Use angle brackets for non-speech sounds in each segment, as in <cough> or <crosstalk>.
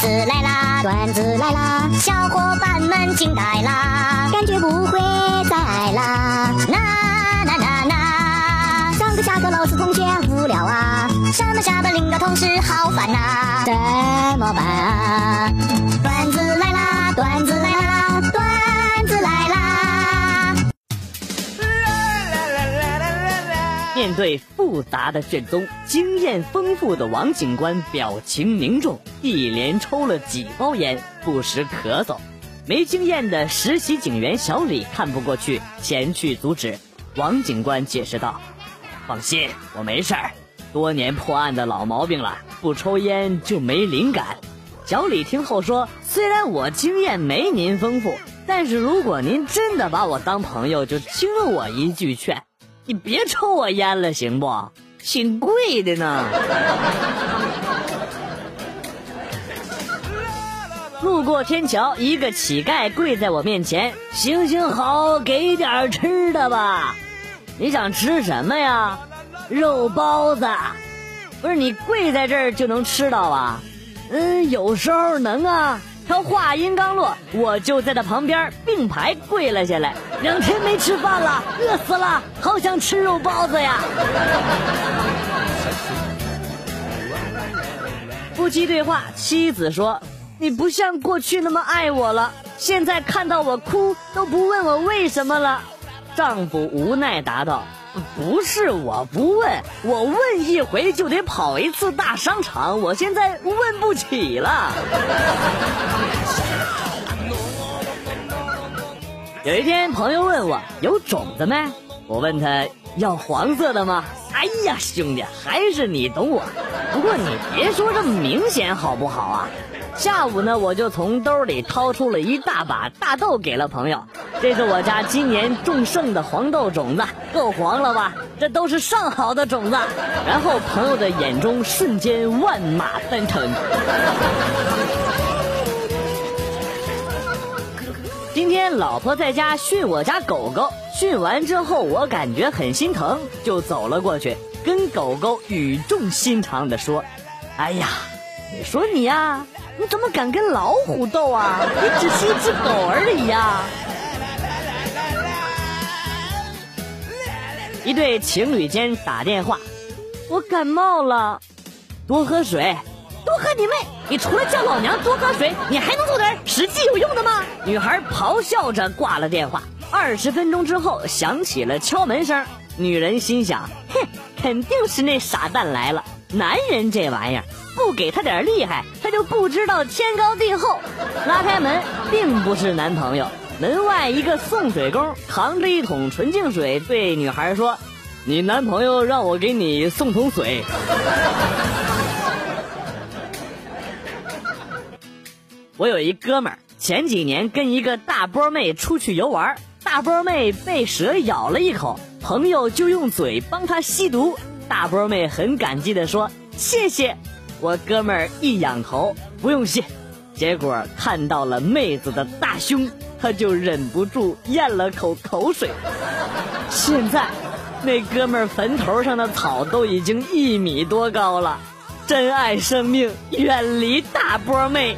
子来啦，段子来啦，小伙伴们惊呆啦，感觉不会再爱啦。那那那那，上课下课老师同学无聊啊，上班下班领导同事好烦呐，怎么办啊？面对复杂的卷宗，经验丰富的王警官表情凝重，一连抽了几包烟，不时咳嗽。没经验的实习警员小李看不过去，前去阻止。王警官解释道：“放心，我没事儿，多年破案的老毛病了，不抽烟就没灵感。”小李听后说：“虽然我经验没您丰富，但是如果您真的把我当朋友，就听我一句劝。”你别抽我烟了，行不？挺贵的呢。路过天桥，一个乞丐跪在我面前：“行行好，给点吃的吧。”你想吃什么呀？肉包子。不是你跪在这儿就能吃到啊？嗯，有时候能啊。他话音刚落，我就在他旁边并排跪了下来。两天没吃饭了，饿死了，好想吃肉包子呀！夫妻对话，妻子说：“你不像过去那么爱我了，现在看到我哭都不问我为什么了。”丈夫无奈答道。不是我不问，我问一回就得跑一次大商场，我现在问不起了。有一天，朋友问我有种子没？我问他要黄色的吗？哎呀，兄弟，还是你懂我。不过你别说这么明显好不好啊？下午呢，我就从兜里掏出了一大把大豆给了朋友。这是我家今年种剩的黄豆种子，够黄了吧？这都是上好的种子。然后朋友的眼中瞬间万马奔腾。今天老婆在家训我家狗狗，训完之后我感觉很心疼，就走了过去，跟狗狗语重心长地说：“哎呀，你说你呀。”你怎么敢跟老虎斗啊？<laughs> 你只是一只狗而已呀！一对情侣间打电话，我感冒了，多喝水，多喝你妹！你除了叫老娘多喝水，你还能做点实际有用的吗？女孩咆哮着挂了电话。二十分钟之后，响起了敲门声。女人心想：哼，肯定是那傻蛋来了。男人这玩意儿。不给他点厉害，他就不知道天高地厚。拉开门，并不是男朋友。门外一个送水工扛着一桶纯净水，对女孩说：“你男朋友让我给你送桶水。”我有一哥们儿，前几年跟一个大波妹出去游玩，大波妹被蛇咬了一口，朋友就用嘴帮她吸毒。大波妹很感激的说：“谢谢。”我哥们儿一仰头，不用谢。结果看到了妹子的大胸，他就忍不住咽了口口水。现在，那哥们儿坟头上的草都已经一米多高了。珍爱生命，远离大波妹。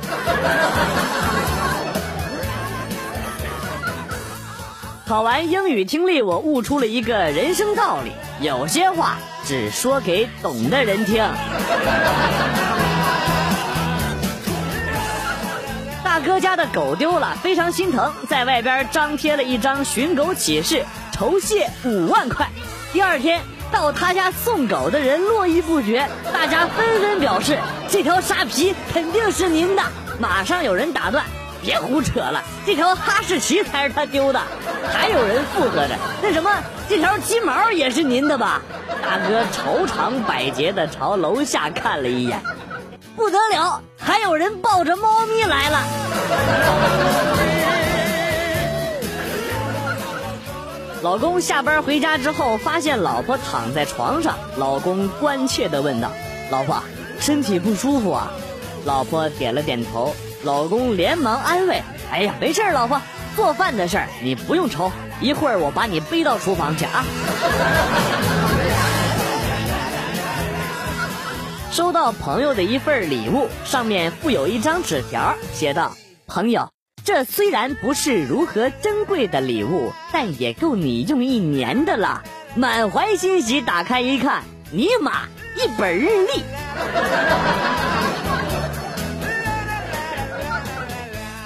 考完英语听力，我悟出了一个人生道理：有些话只说给懂的人听。大哥家的狗丢了，非常心疼，在外边张贴了一张寻狗启事，酬谢五万块。第二天到他家送狗的人络绎不绝，大家纷纷表示这条沙皮肯定是您的。马上有人打断。别胡扯了，这条哈士奇才是他丢的。还有人附和着，那什么，这条金毛也是您的吧？大哥愁肠百结的朝楼下看了一眼，不得了，还有人抱着猫咪来了。老公下班回家之后，发现老婆躺在床上，老公关切的问道：“老婆，身体不舒服啊？”老婆点了点头。老公连忙安慰：“哎呀，没事老婆，做饭的事儿你不用愁，一会儿我把你背到厨房去啊。”收到朋友的一份礼物，上面附有一张纸条，写道：“朋友，这虽然不是如何珍贵的礼物，但也够你用一年的了。”满怀欣喜打开一看，尼玛，一本日历。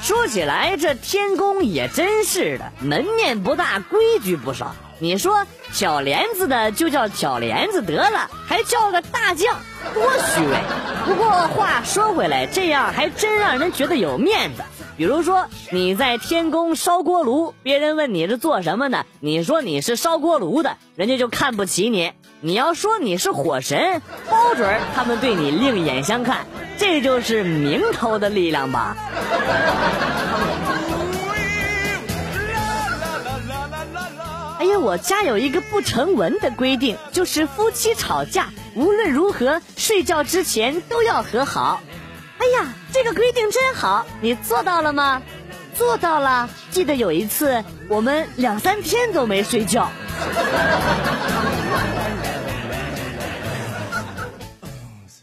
说起来，这天宫也真是的，门面不大，规矩不少。你说挑帘子的就叫挑帘子得了，还叫个大将，多虚伪！不过话说回来，这样还真让人觉得有面子。比如说你在天宫烧锅炉，别人问你是做什么的，你说你是烧锅炉的，人家就看不起你；你要说你是火神，包准他们对你另眼相看。这就是名头的力量吧。哎呀，我家有一个不成文的规定，就是夫妻吵架无论如何睡觉之前都要和好。哎呀，这个规定真好，你做到了吗？做到了。记得有一次，我们两三天都没睡觉。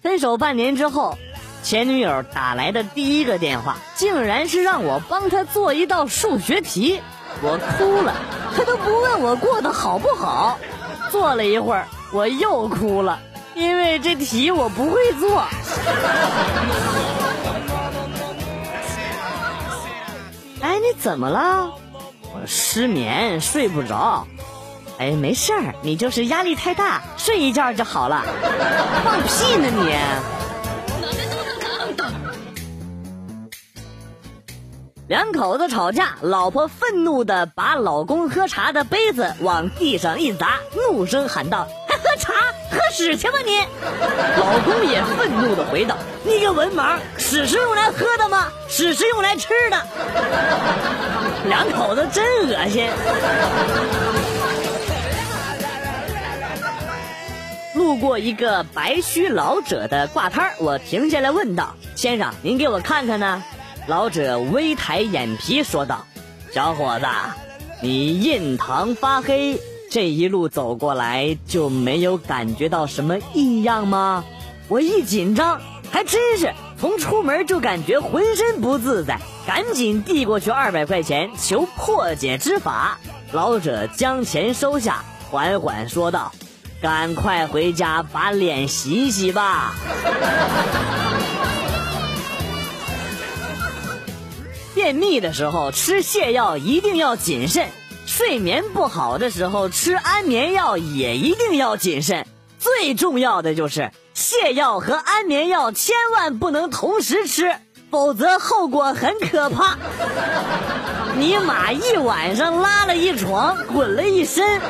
分手半年之后，前女友打来的第一个电话，竟然是让我帮她做一道数学题。我哭了，她都不问我过得好不好。做了一会儿，我又哭了，因为这题我不会做。你怎么了？我失眠，睡不着。哎，没事儿，你就是压力太大，睡一觉就好了。放屁呢你！两口子吵架，老婆愤怒的把老公喝茶的杯子往地上一砸，怒声喊道：“还喝茶？屎去吧你！”老公也愤怒的回道：“你个文盲，屎是用来喝的吗？屎是用来吃的。”两口子真恶心。路过一个白须老者的挂摊我停下来问道：“先生，您给我看看呢？”老者微抬眼皮说道：“小伙子，你印堂发黑，这一路走过来就没有感觉到什么异样吗？”我一紧张，还真是从出门就感觉浑身不自在，赶紧递过去二百块钱求破解之法。老者将钱收下，缓缓说道：“赶快回家把脸洗洗吧。” <laughs> 便秘的时候吃泻药一定要谨慎，睡眠不好的时候吃安眠药也一定要谨慎。最重要的就是泻药和安眠药千万不能同时吃，否则后果很可怕。<laughs> 尼玛一晚上拉了一床，滚了一身。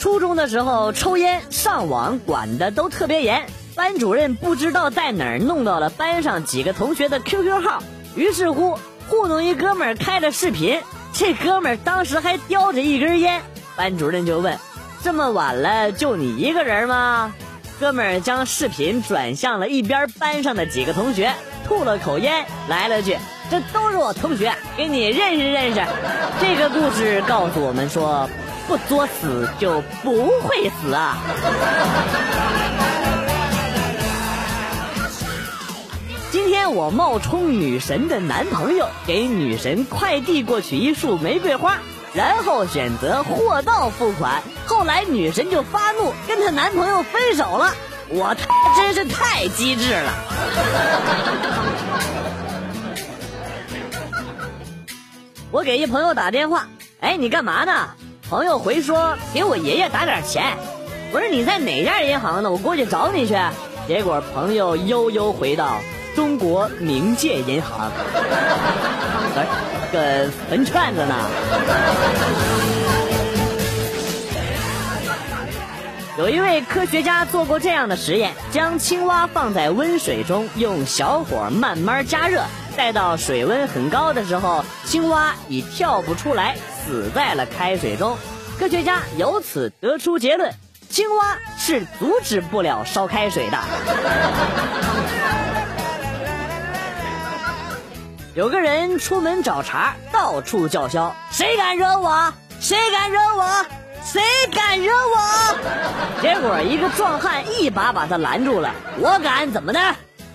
初中的时候抽烟上网管的都特别严。班主任不知道在哪儿弄到了班上几个同学的 QQ 号，于是乎糊弄一哥们儿开了视频。这哥们儿当时还叼着一根烟，班主任就问：“这么晚了，就你一个人吗？”哥们儿将视频转向了一边班上的几个同学，吐了口烟，来了句：“这都是我同学，给你认识认识。”这个故事告诉我们说：不作死就不会死啊。天我冒充女神的男朋友给女神快递过去一束玫瑰花，然后选择货到付款。后来女神就发怒，跟她男朋友分手了。我他真是太机智了。<laughs> 我给一朋友打电话，哎，你干嘛呢？朋友回说给我爷爷打点钱。我说你在哪家银行呢？我过去找你去。结果朋友悠悠回道。中国冥界银行，来，个坟串子呢。有一位科学家做过这样的实验：将青蛙放在温水中，用小火慢慢加热，待到水温很高的时候，青蛙已跳不出来，死在了开水中。科学家由此得出结论：青蛙是阻止不了烧开水的。有个人出门找茬，到处叫嚣：“谁敢惹我？谁敢惹我？谁敢惹我？<laughs> 结果一个壮汉一把把他拦住了。我敢怎么的？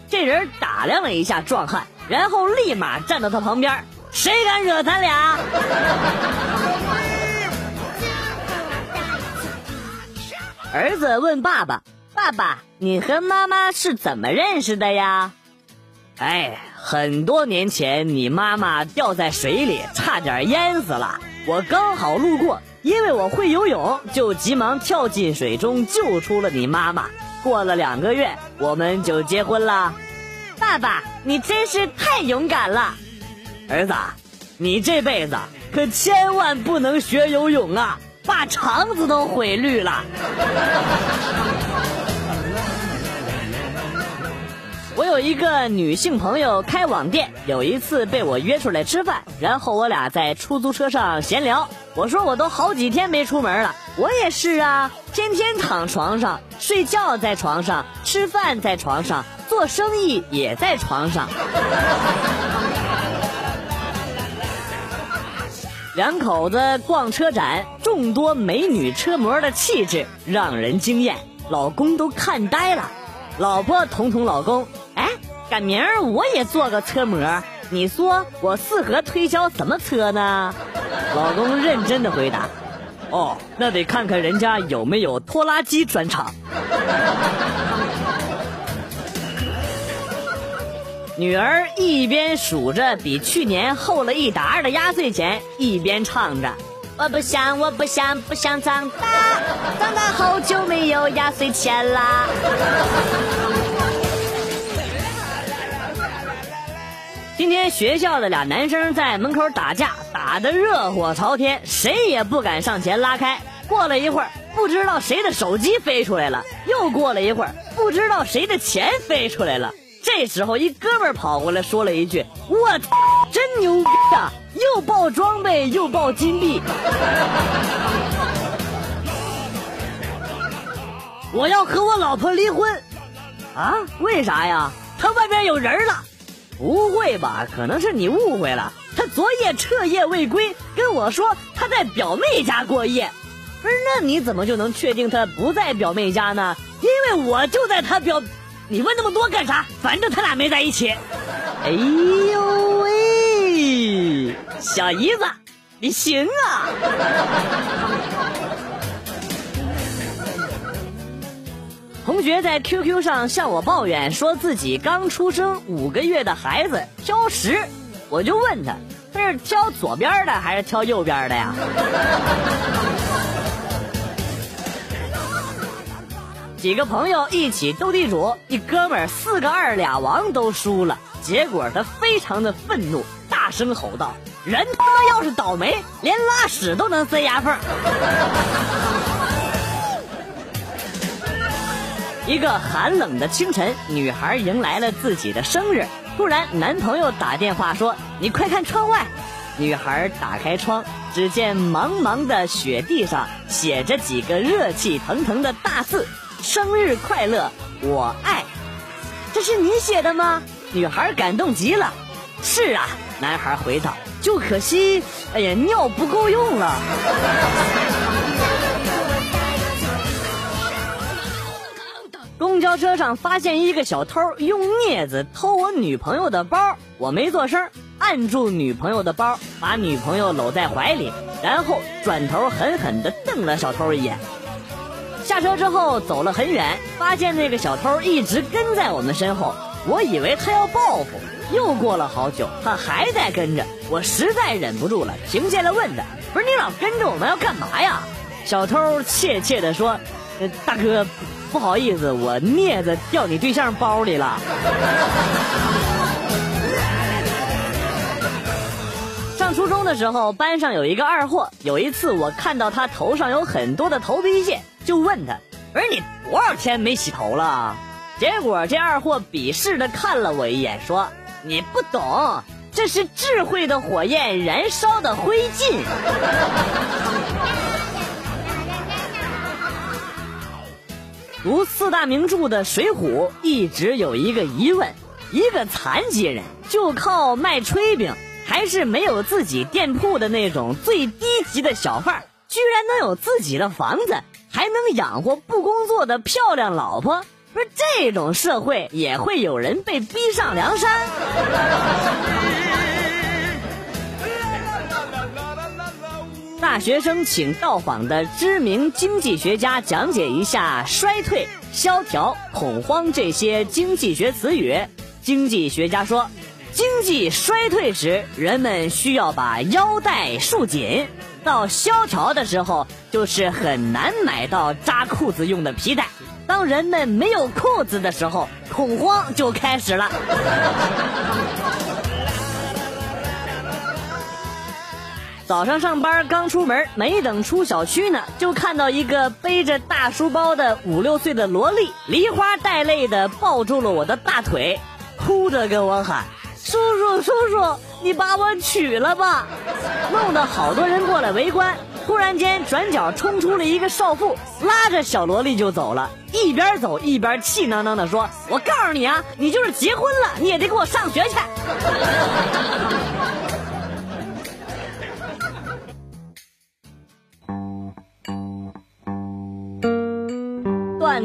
这人打量了一下壮汉，然后立马站到他旁边。谁敢惹咱俩？<laughs> 儿子问爸爸：“爸爸，你和妈妈是怎么认识的呀？”哎，很多年前，你妈妈掉在水里，差点淹死了。我刚好路过，因为我会游泳，就急忙跳进水中救出了你妈妈。过了两个月，我们就结婚了。爸爸，你真是太勇敢了，儿子，你这辈子可千万不能学游泳啊，把肠子都毁绿了。我有一个女性朋友开网店，有一次被我约出来吃饭，然后我俩在出租车上闲聊。我说我都好几天没出门了，我也是啊，天天躺床上睡觉，在床上吃饭，在床上做生意也在床上。两口子逛车展，众多美女车模的气质让人惊艳，老公都看呆了。老婆捅捅老公。赶明儿我也做个车模，你说我适合推销什么车呢？老公认真的回答：“哦，那得看看人家有没有拖拉机专场。”女儿一边数着比去年厚了一沓的压岁钱，一边唱着：“我不想，我不想，不想长大，长大好久没有压岁钱啦。”今天学校的俩男生在门口打架，打得热火朝天，谁也不敢上前拉开。过了一会儿，不知道谁的手机飞出来了；又过了一会儿，不知道谁的钱飞出来了。这时候，一哥们跑过来说了一句：“我真牛逼啊！又爆装备，又爆金币。” <laughs> 我要和我老婆离婚，啊？为啥呀？她外边有人了。不会吧？可能是你误会了。他昨夜彻夜未归，跟我说他在表妹家过夜。不是，那你怎么就能确定他不在表妹家呢？因为我就在他表。你问那么多干啥？反正他俩没在一起。哎呦喂，小姨子，你行啊！同学在 QQ 上向我抱怨，说自己刚出生五个月的孩子挑食，我就问他，他是挑左边的还是挑右边的呀？<laughs> 几个朋友一起斗地主，一哥们四个二俩王都输了，结果他非常的愤怒，大声吼道：“人他妈要是倒霉，连拉屎都能塞牙缝。” <laughs> 一个寒冷的清晨，女孩迎来了自己的生日。突然，男朋友打电话说：“你快看窗外。”女孩打开窗，只见茫茫的雪地上写着几个热气腾腾的大字：“生日快乐，我爱。”这是你写的吗？女孩感动极了。是啊，男孩回道：“就可惜，哎呀，尿不够用了。” <laughs> 公交车上发现一个小偷用镊子偷我女朋友的包，我没做声，按住女朋友的包，把女朋友搂在怀里，然后转头狠狠地瞪了小偷一眼。下车之后走了很远，发现那个小偷一直跟在我们身后，我以为他要报复。又过了好久，他还在跟着，我实在忍不住了，停下来问他：“不是你老跟着我们要干嘛呀？”小偷怯怯地说：“大哥。”不好意思，我镊子掉你对象包里了。上初中的时候，班上有一个二货。有一次，我看到他头上有很多的头皮屑，就问他：“不是你多少天没洗头了？”结果这二货鄙视的看了我一眼，说：“你不懂，这是智慧的火焰燃烧的灰烬。”读四大名著的《水浒》，一直有一个疑问：一个残疾人就靠卖炊饼，还是没有自己店铺的那种最低级的小贩，居然能有自己的房子，还能养活不工作的漂亮老婆。不是这种社会也会有人被逼上梁山。大学生请到访的知名经济学家讲解一下衰退、萧条、恐慌这些经济学词语。经济学家说，经济衰退时，人们需要把腰带束紧；到萧条的时候，就是很难买到扎裤子用的皮带。当人们没有裤子的时候，恐慌就开始了。早上上班刚出门，没等出小区呢，就看到一个背着大书包的五六岁的萝莉，梨花带泪的抱住了我的大腿，哭着跟我喊：“叔叔，叔叔，你把我娶了吧！”弄得好多人过来围观。突然间，转角冲出了一个少妇，拉着小萝莉就走了。一边走一边气囊囊的说：“我告诉你啊，你就是结婚了，你也得给我上学去。”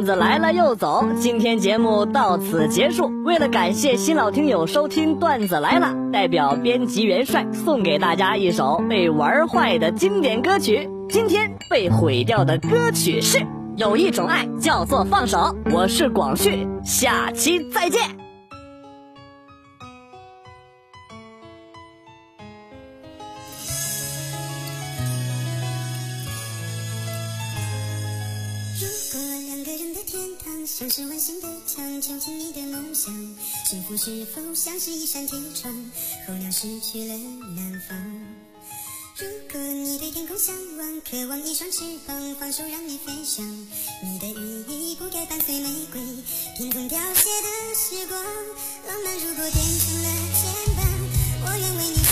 子来了又走，今天节目到此结束。为了感谢新老听友收听段子来了，代表编辑元帅送给大家一首被玩坏的经典歌曲。今天被毁掉的歌曲是《有一种爱叫做放手》。我是广旭，下期再见。墙，牵起你的梦想。幸福是否像是一扇铁窗，候鸟失去了南方？如果你对天空向往，渴望一双翅膀，放手让你飞翔。你的羽翼不该伴随玫瑰，凭空凋谢的时光。浪漫如果变成了牵绊，我愿为你。